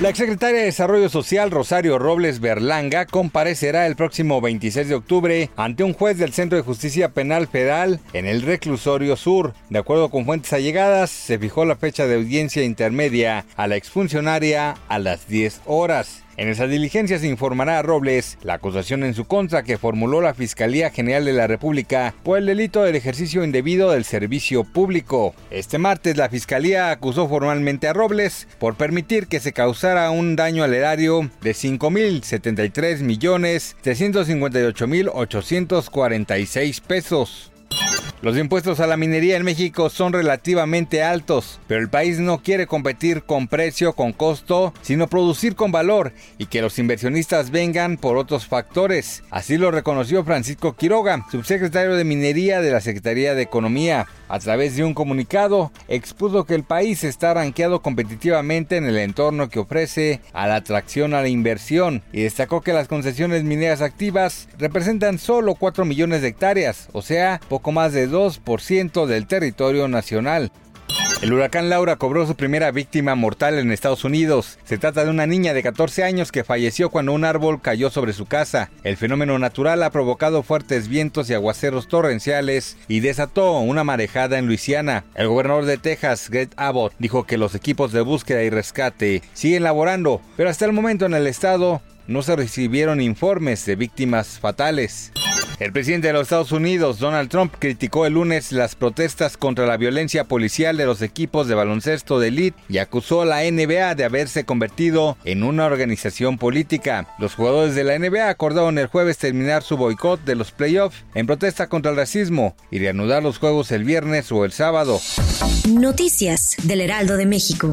La exsecretaria de Desarrollo Social Rosario Robles Berlanga comparecerá el próximo 26 de octubre ante un juez del Centro de Justicia Penal Federal en el Reclusorio Sur. De acuerdo con fuentes allegadas, se fijó la fecha de audiencia intermedia a la exfuncionaria a las 10 horas. En esa diligencia se informará a Robles la acusación en su contra que formuló la Fiscalía General de la República por el delito del ejercicio indebido del servicio público. Este martes la Fiscalía acusó formalmente a Robles por permitir que se causara un daño al erario de 5.073 millones 358.846 pesos. Los impuestos a la minería en México son relativamente altos, pero el país no quiere competir con precio, con costo, sino producir con valor y que los inversionistas vengan por otros factores. Así lo reconoció Francisco Quiroga, subsecretario de Minería de la Secretaría de Economía. A través de un comunicado, expuso que el país está ranqueado competitivamente en el entorno que ofrece a la atracción a la inversión y destacó que las concesiones mineras activas representan solo 4 millones de hectáreas, o sea, poco más de 2% del territorio nacional. El huracán Laura cobró su primera víctima mortal en Estados Unidos. Se trata de una niña de 14 años que falleció cuando un árbol cayó sobre su casa. El fenómeno natural ha provocado fuertes vientos y aguaceros torrenciales y desató una marejada en Luisiana. El gobernador de Texas, Greg Abbott, dijo que los equipos de búsqueda y rescate siguen laborando, pero hasta el momento en el estado no se recibieron informes de víctimas fatales. El presidente de los Estados Unidos, Donald Trump, criticó el lunes las protestas contra la violencia policial de los equipos de baloncesto de elite y acusó a la NBA de haberse convertido en una organización política. Los jugadores de la NBA acordaron el jueves terminar su boicot de los playoffs en protesta contra el racismo y reanudar los juegos el viernes o el sábado. Noticias del Heraldo de México.